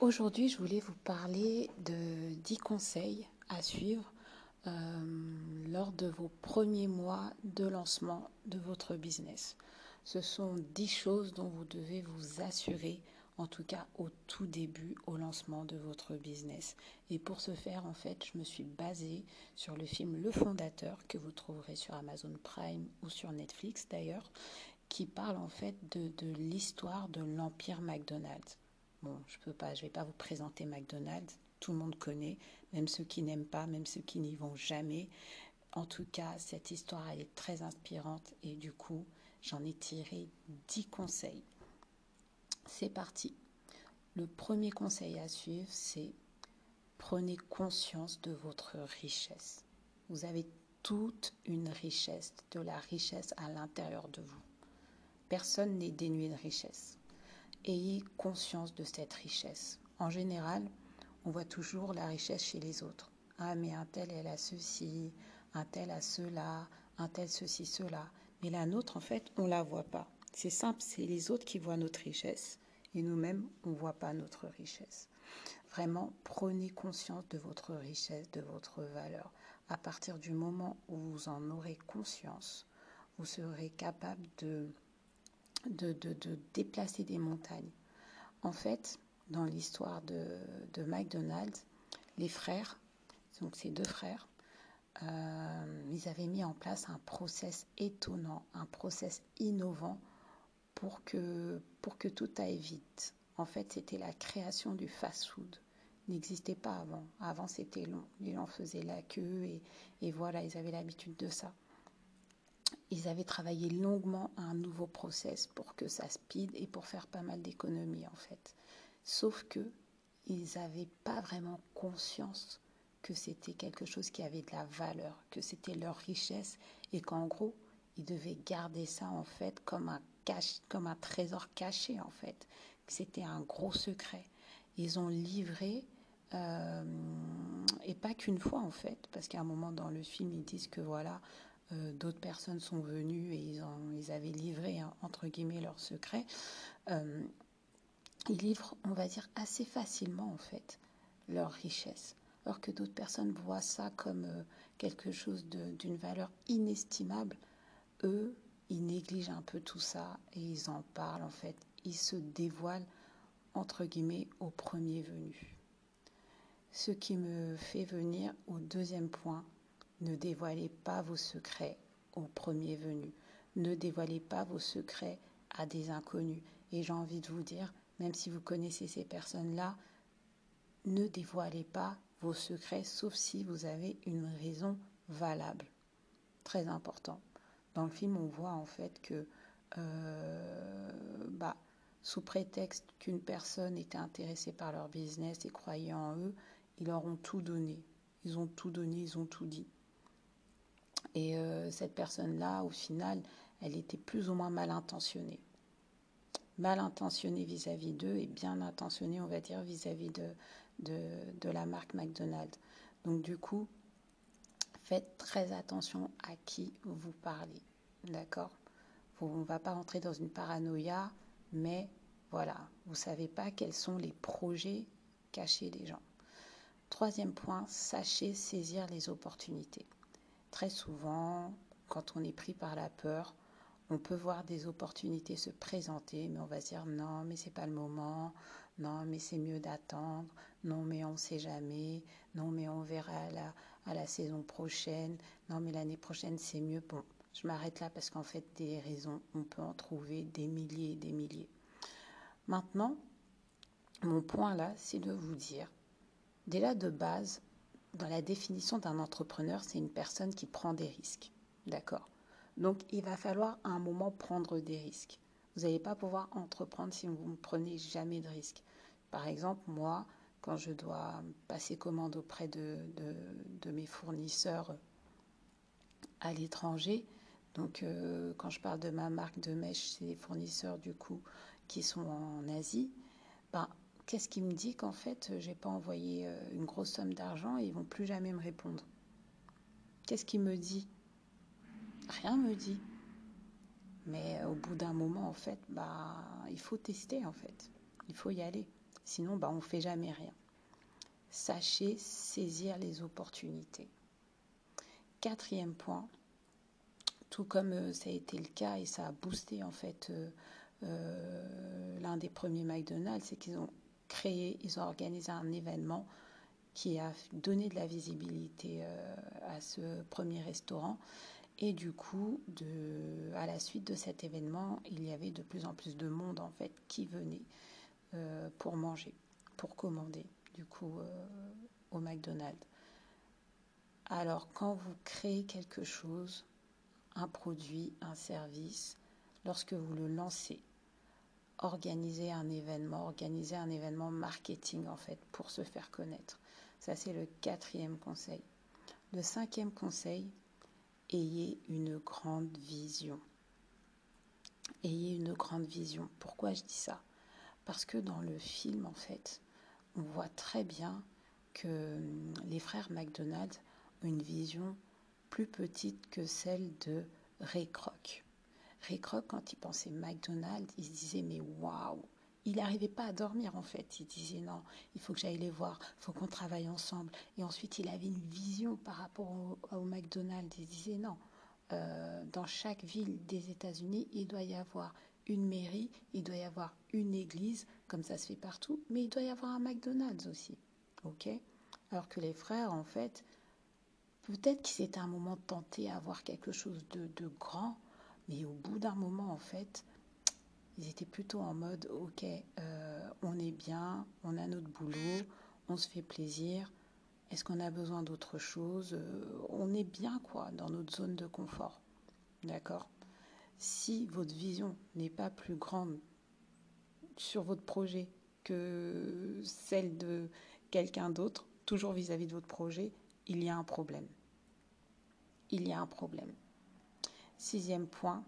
Aujourd'hui, je voulais vous parler de 10 conseils à suivre euh, lors de vos premiers mois de lancement de votre business. Ce sont 10 choses dont vous devez vous assurer, en tout cas au tout début, au lancement de votre business. Et pour ce faire, en fait, je me suis basée sur le film Le Fondateur, que vous trouverez sur Amazon Prime ou sur Netflix d'ailleurs, qui parle en fait de, de l'histoire de l'empire McDonald's. Bon, je peux pas, je vais pas vous présenter McDonald's. Tout le monde connaît, même ceux qui n'aiment pas, même ceux qui n'y vont jamais. En tout cas, cette histoire est très inspirante et du coup, j'en ai tiré 10 conseils. C'est parti. Le premier conseil à suivre, c'est prenez conscience de votre richesse. Vous avez toute une richesse, de la richesse à l'intérieur de vous. Personne n'est dénué de richesse ayez conscience de cette richesse. En général, on voit toujours la richesse chez les autres. Ah, mais un tel, elle a ceci, un tel a cela, un tel ceci, cela. Mais la nôtre, en fait, on ne la voit pas. C'est simple, c'est les autres qui voient notre richesse et nous-mêmes, on ne voit pas notre richesse. Vraiment, prenez conscience de votre richesse, de votre valeur. À partir du moment où vous en aurez conscience, vous serez capable de de, de, déplacer des montagnes. En fait, dans l'histoire de, de, McDonald's, les frères, donc ces deux frères, euh, ils avaient mis en place un process étonnant, un process innovant pour que, pour que tout aille vite. En fait, c'était la création du fast-food. N'existait pas avant. Avant, c'était long. Les gens faisaient la queue et, et voilà, ils avaient l'habitude de ça ils avaient travaillé longuement à un nouveau process pour que ça speed et pour faire pas mal d'économies en fait. Sauf que ils n'avaient pas vraiment conscience que c'était quelque chose qui avait de la valeur, que c'était leur richesse et qu'en gros, ils devaient garder ça en fait comme un, cache, comme un trésor caché en fait. C'était un gros secret. Ils ont livré, euh, et pas qu'une fois en fait, parce qu'à un moment dans le film, ils disent que voilà, euh, d'autres personnes sont venues et ils, ont, ils avaient livré, hein, entre guillemets, leur secret. Euh, ils livrent, on va dire, assez facilement, en fait, leur richesse. Alors que d'autres personnes voient ça comme euh, quelque chose d'une valeur inestimable, eux, ils négligent un peu tout ça et ils en parlent, en fait. Ils se dévoilent, entre guillemets, au premier venu. Ce qui me fait venir au deuxième point, ne dévoilez pas vos secrets au premier venu. Ne dévoilez pas vos secrets à des inconnus. Et j'ai envie de vous dire, même si vous connaissez ces personnes-là, ne dévoilez pas vos secrets, sauf si vous avez une raison valable. Très important. Dans le film, on voit en fait que, euh, bah, sous prétexte qu'une personne était intéressée par leur business et croyait en eux, ils leur ont tout donné. Ils ont tout donné, ils ont tout dit. Et euh, cette personne-là, au final, elle était plus ou moins mal intentionnée. Mal intentionnée vis-à-vis d'eux et bien intentionnée, on va dire, vis-à-vis de, de, de, la marque McDonald's. Donc du coup, faites très attention à qui vous parlez. D'accord? On ne va pas rentrer dans une paranoïa, mais voilà, vous ne savez pas quels sont les projets cachés des gens. Troisième point, sachez saisir les opportunités. Très souvent, quand on est pris par la peur, on peut voir des opportunités se présenter, mais on va se dire non, mais c'est pas le moment, non, mais c'est mieux d'attendre, non, mais on ne sait jamais, non, mais on verra à la, à la saison prochaine, non, mais l'année prochaine c'est mieux. Bon, je m'arrête là parce qu'en fait, des raisons, on peut en trouver des milliers et des milliers. Maintenant, mon point là, c'est de vous dire, déjà de base, dans la définition d'un entrepreneur, c'est une personne qui prend des risques. D'accord? Donc, il va falloir à un moment prendre des risques. Vous n'allez pas pouvoir entreprendre si vous ne prenez jamais de risques. Par exemple, moi, quand je dois passer commande auprès de, de, mes fournisseurs à l'étranger, donc euh, quand je parle de ma marque de mèche, c'est des fournisseurs du coup qui sont en Asie, ben, Qu'est-ce qui me dit qu'en fait, j'ai pas envoyé euh, une grosse somme d'argent et ils vont plus jamais me répondre Qu'est-ce qui me dit? Rien me dit. Mais euh, au bout d'un moment, en fait, bah, il faut tester, en fait. Il faut y aller. Sinon, bah, on ne fait jamais rien. Sachez saisir les opportunités. Quatrième point, tout comme euh, ça a été le cas et ça a boosté en fait euh, euh, l'un des premiers McDonald's, c'est qu'ils ont ils ont organisé un événement qui a donné de la visibilité à ce premier restaurant. Et du coup, à la suite de cet événement, il y avait de plus en plus de monde en fait qui venait pour manger, pour commander du coup au McDonald's. Alors quand vous créez quelque chose, un produit, un service, lorsque vous le lancez, organisez un événement, organisez un événement marketing en fait pour se faire connaître. Ça c'est le quatrième conseil. Le cinquième conseil, ayez une grande vision. Ayez une grande vision. Pourquoi je dis ça? Parce que dans le film en fait, on voit très bien que hum, les frères McDonald's ont une vision plus petite que celle de Ray Kroc. Ray Kroc, quand il pensait McDonald's, il se disait mais waouh il n'arrivait pas à dormir en fait. Il disait non, il faut que j'aille les voir, il faut qu'on travaille ensemble. Et ensuite, il avait une vision par rapport au, McDonald's. Il disait non, euh, dans chaque ville des États-Unis, il doit y avoir une mairie, il doit y avoir une église, comme ça se fait partout, mais il doit y avoir un McDonald's aussi. Ok? Alors que les frères, en fait, Peut-être qu'ils étaient un moment tentés à avoir quelque chose de, grand, mais au bout d'un moment, en fait, ils étaient plutôt en mode, ok, euh, on est bien, on a notre boulot, on se fait plaisir, est-ce qu'on a besoin d'autre chose? Euh, On est bien, quoi, dans notre zone de confort. D'accord? Si votre vision n'est pas plus grande sur votre projet que celle de quelqu'un d'autre, toujours vis à -vis de votre projet, il y a un problème il y a un problème. Sixième point,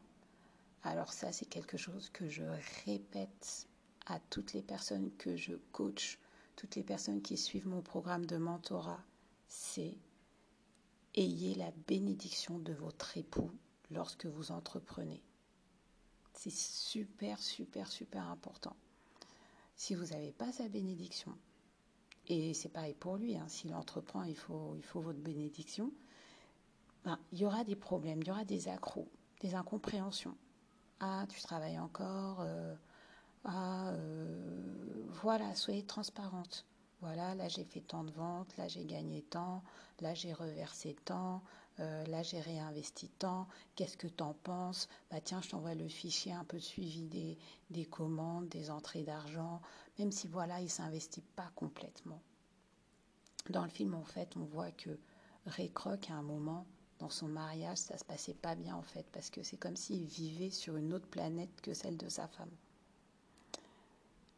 alors ça c'est quelque chose que je répète à toutes les personnes que je coach, toutes les personnes qui suivent mon programme de mentorat, c'est ayez la bénédiction de votre époux lorsque vous entreprenez. C'est super, super, super important. Si vous n'avez pas sa bénédiction, et c'est pareil pour lui, hein, s'il entreprend, il faut, il faut votre bénédiction, ben, il y aura des problèmes, il y aura des accros, des incompréhensions. Ah, tu travailles encore. Euh, ah, euh, voilà, soyez transparente. Voilà, là j'ai fait tant de ventes, là j'ai gagné tant, là j'ai reversé tant, euh, là j'ai réinvesti tant. Qu'est-ce que tu en penses? Bah tiens, je t'envoie le fichier un peu suivi des, des commandes, des entrées d'argent, même si voilà, il s'investit pas complètement. Dans le film, en fait, on voit que Ray Kroc, à un moment, dans son mariage, ça se passait pas bien en fait, parce que c'est comme s'il vivait sur une autre planète que celle de sa femme.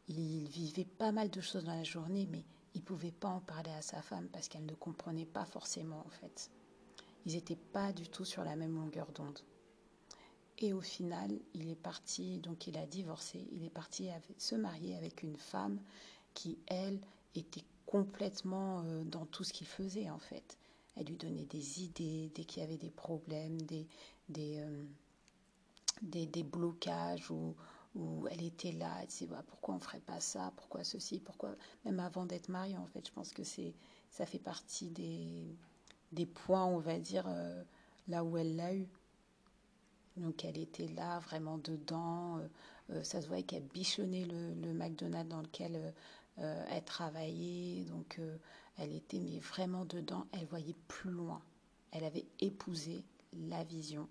Il vivait pas mal de choses dans la journée, mais il pouvait pas en parler à sa femme parce qu'elle ne comprenait pas forcément en fait. Ils n'étaient pas du tout sur la même longueur d'onde. Et au final, il est parti, donc il a divorcé, il est parti se marier avec une femme qui, elle, était complètement euh, dans tout ce qu'il faisait en fait. Elle lui donnait des idées dès qu'il y avait des problèmes, des, des, euh, des, blocages où, où elle était là. Elle disait bah, pourquoi on ferait pas ça, pourquoi ceci, pourquoi? Même avant d'être mariée, en fait, je pense que c'est ça fait partie des, des points, on va dire, euh, là où elle l'a eu. Donc elle était là, vraiment dedans. Euh, ça se voyait qu'elle bichonnait le, le, McDonald's dans lequel elle travaillait. Donc elle était mais vraiment dedans, elle voyait plus loin. Elle avait épousé la vision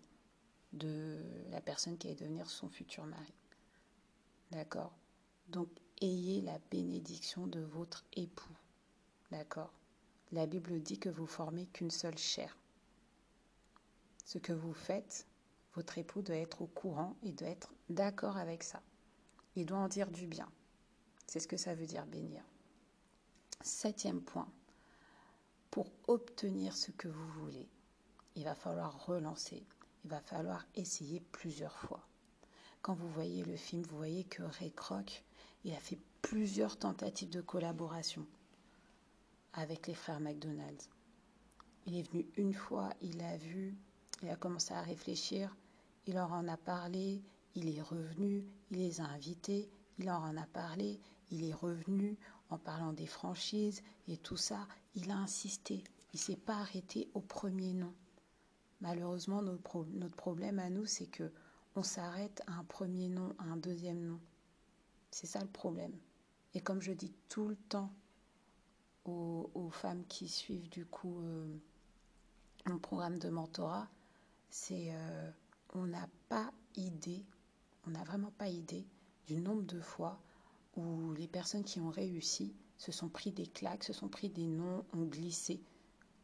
de la personne qui allait devenir son futur mari. D'accord? Donc ayez la bénédiction de votre époux. D'accord? La Bible dit que vous formez qu'une seule chair. Ce que vous faites, votre époux doit être au courant et doit être d'accord avec ça. Il doit en dire du bien. C'est ce que ça veut dire bénir. Septième point, pour obtenir ce que vous voulez, il va falloir relancer, il va falloir essayer plusieurs fois. Quand vous voyez le film, vous voyez que Ray Kroc, il a fait plusieurs tentatives de collaboration avec les frères McDonald's. Il est venu une fois, il a vu, il a commencé à réfléchir, il leur en a parlé, il est revenu, il les a invités, il leur en a parlé, il est revenu en parlant des franchises et tout ça. Il a insisté. Il s'est pas arrêté au premier nom. Malheureusement, notre, notre problème à nous, c'est que on s'arrête à un premier nom, à un deuxième nom. C'est ça le problème. Et comme je dis tout le temps aux, aux femmes qui suivent du coup euh, mon programme de mentorat, c'est euh, on n'a pas idée, on n'a vraiment pas idée du nombre de fois où les personnes qui ont réussi se sont pris des claques, se sont pris des noms, ont glissé.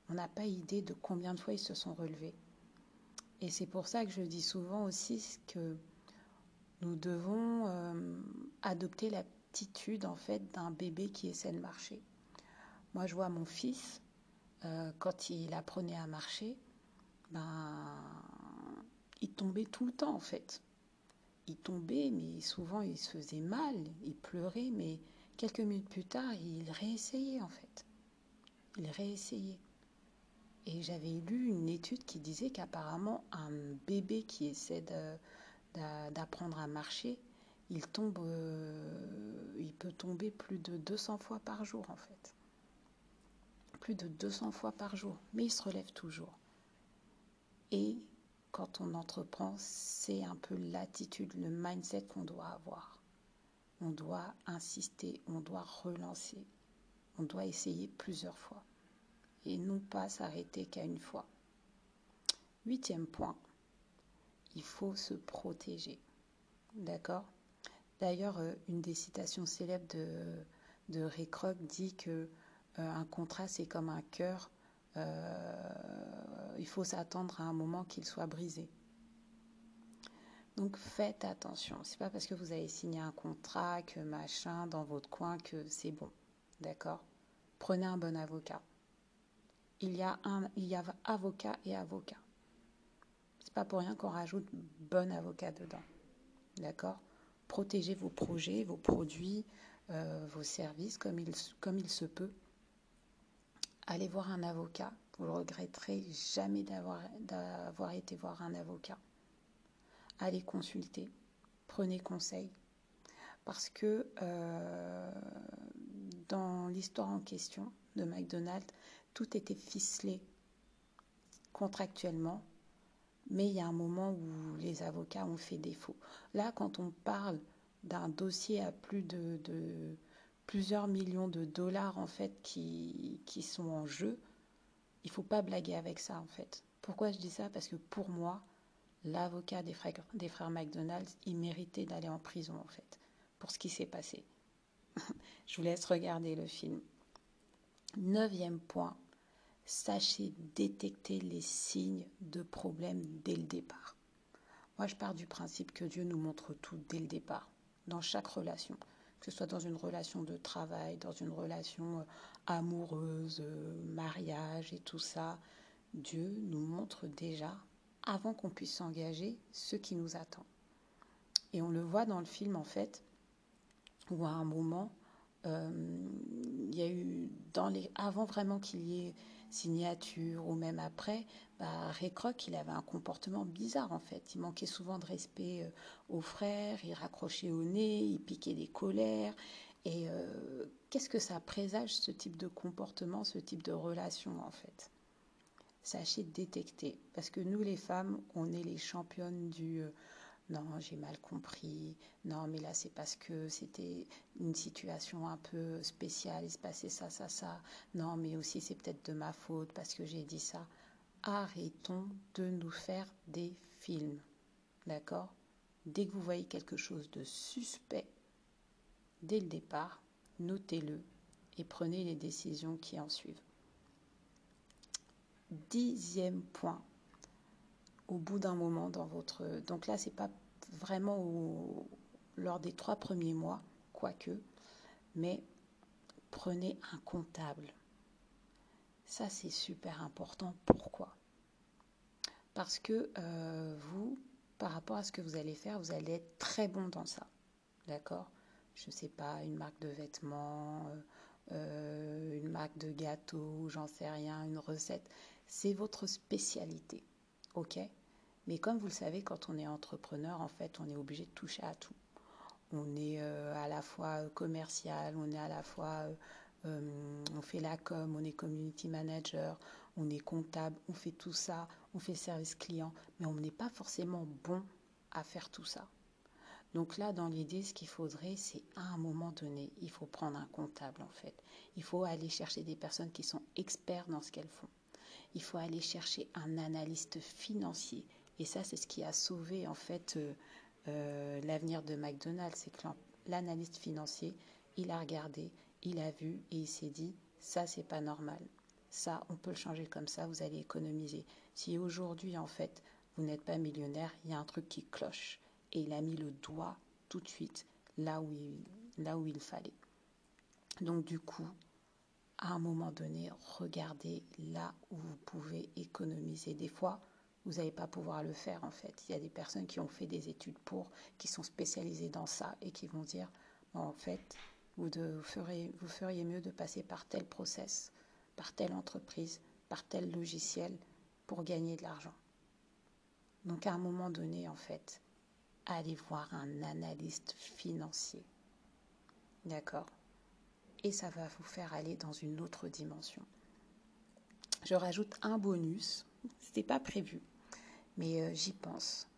On n'a pas idée de combien de fois ils se sont relevés. Et c'est pour ça que je dis souvent aussi que nous devons euh, adopter l'attitude en fait d'un bébé qui essaie de marcher. Moi, je vois mon fils euh, quand il apprenait à marcher, ben, il tombait tout le temps en fait. Il tombait, mais souvent il se faisait mal, il pleurait, mais quelques minutes plus tard, il réessayait en fait. Il réessayait. Et j'avais lu une étude qui disait qu'apparemment un bébé qui essaie d'apprendre à marcher, il tombe, euh, il peut tomber plus de 200 fois par jour en fait. Plus de 200 fois par jour, mais il se relève toujours. Et quand on entreprend, c'est un peu l'attitude, le mindset qu'on doit avoir. On doit insister, on doit relancer, on doit essayer plusieurs fois et non pas s'arrêter qu'à une fois. Huitième point, il faut se protéger. D'accord? D'ailleurs, euh, une des citations célèbres de, de Ray Kroc dit que euh, un contrat, c'est comme un cœur. Euh, il faut s'attendre à un moment qu'il soit brisé. Donc faites attention. C'est pas parce que vous avez signé un contrat que machin dans votre coin que c'est bon. D'accord? Prenez un bon avocat il y a un, avocat et avocat. C'est pas pour rien qu'on rajoute bon avocat dedans. D'accord? Protégez vos projets, vos produits, euh, vos services comme il, comme il se peut. Allez voir un avocat. Vous ne regretterez jamais d'avoir été voir un avocat. Allez consulter. Prenez conseil. Parce que euh, dans l'histoire en question de McDonald's, tout était ficelé contractuellement, mais il y a un moment où les avocats ont fait défaut. Là, quand on parle d'un dossier à plus de, plusieurs millions de dollars en fait qui, qui sont en jeu, il faut pas blaguer avec ça en fait. Pourquoi je dis ça? Parce que pour moi, l'avocat des frères, McDonald's, il méritait d'aller en prison en fait, pour ce qui s'est passé. je vous laisse regarder le film. Neuvième point, sachez détecter les signes de problème dès le départ. Moi, je pars du principe que Dieu nous montre tout dès le départ, dans chaque relation, que ce soit dans une relation de travail, dans une relation euh, amoureuse, euh, mariage et tout ça. Dieu nous montre déjà, avant qu'on puisse s'engager, ce qui nous attend. Et on le voit dans le film, en fait, où à un moment, euh, il y a eu, dans les, avant vraiment qu'il y ait signature ou même après, bah, Ray Kroc, il avait un comportement bizarre en fait. Il manquait souvent de respect euh, aux frères, il raccrochait au nez, il piquait des colères. Et euh, qu'est-ce que ça présage ce type de comportement, ce type de relation en fait? Sachez détecter, parce que nous les femmes, on est les championnes du euh, non, j'ai mal compris, non, mais là c'est parce que c'était une situation un peu spéciale, il se passait ça, ça, ça, non, mais aussi c'est peut-être de ma faute parce que j'ai dit ça. Arrêtons de nous faire des films, d'accord? Dès que vous voyez quelque chose de suspect, dès le départ, notez-le et prenez les décisions qui en suivent. Dixième point, au bout d'un moment dans votre... Donc là, c'est pas vraiment lors des trois premiers mois, quoique, mais prenez un comptable. Ça, c'est super important. Pourquoi? Parce que euh, vous, par rapport à ce que vous allez faire, vous allez être très bon dans ça. D'accord? Je ne sais pas, une marque de vêtements, euh, euh, une marque de gâteaux, j'en sais rien, une recette. C'est votre spécialité. OK? Mais comme vous le savez, quand on est entrepreneur, en fait, on est obligé de toucher à tout. on est à la fois commercial, on est à la fois, on fait la com, on est community manager, on est comptable, on fait tout ça, on fait service client, mais on n'est pas forcément bon à faire tout ça. Donc là, dans l'idée, ce qu'il faudrait, c'est à un moment donné, il faut prendre un comptable en fait. Il faut aller chercher des personnes qui sont experts dans ce qu'elles font. Il faut aller chercher un analyste financier. Et ça, c'est ce qui a sauvé en fait euh, euh, l'avenir de McDonald's. C'est que l'analyste financier, il a regardé, il a vu et il s'est dit, ça, c'est pas normal. Ça, on peut le changer comme ça, vous allez économiser. Si aujourd'hui, en fait, vous n'êtes pas millionnaire, il y a un truc qui cloche. Et il a mis le doigt tout de suite là où là où il fallait. Donc du coup, à un moment donné, regardez là où vous pouvez économiser. Des fois, vous n'allez pas pouvoir le faire en fait. Il y a des personnes qui ont fait des études pour, qui sont spécialisées dans ça et qui vont dire, en fait, vous, vous feriez mieux de passer par tel process, par telle entreprise, par tel logiciel pour gagner de l'argent. Donc à un moment donné, en fait, allez voir un analyste financier. D'accord? Et ça va vous faire aller dans une autre dimension. Je rajoute un bonus, c'était pas prévu, mais euh, j'y pense.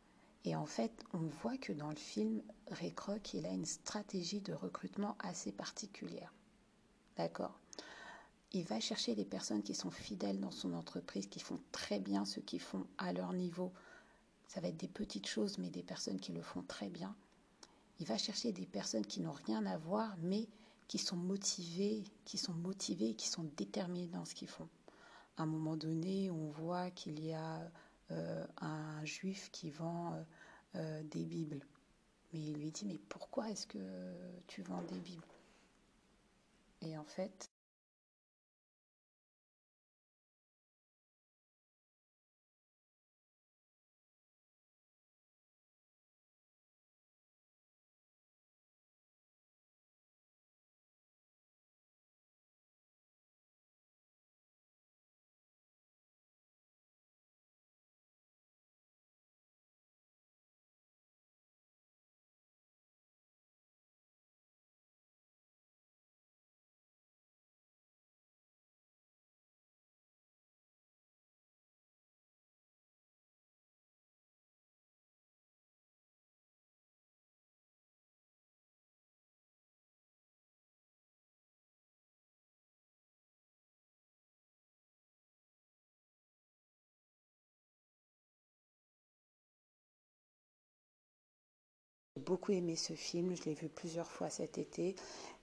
Et en fait, on voit que dans le film, Ray Kroc, il a une stratégie de recrutement assez particulière. D'accord? Il va chercher les personnes qui sont fidèles dans son entreprise, qui font très bien ce qu'ils font à leur niveau, ça va être des petites choses, mais des personnes qui le font très bien. Il va chercher des personnes qui n'ont rien à voir, mais qui sont motivées, qui sont motivées, qui sont déterminées dans ce qu'ils font. À un moment donné, on voit qu'il y a euh, un juif qui vend euh, euh, des Bibles. Mais il lui dit, mais pourquoi est-ce que tu vends des Bibles? Et en fait, beaucoup aimé ce film, je l'ai vu plusieurs fois cet été.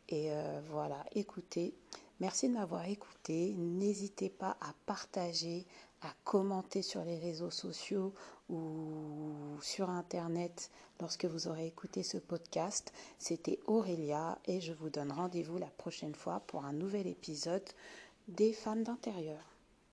Et euh, voilà, écoutez, merci de m'avoir écouté. N'hésitez pas à partager, à commenter sur les réseaux sociaux ou sur Internet lorsque vous aurez écouté ce podcast. C'était Aurélia et je vous donne rendez-vous la prochaine fois pour un nouvel épisode des femmes d'intérieur.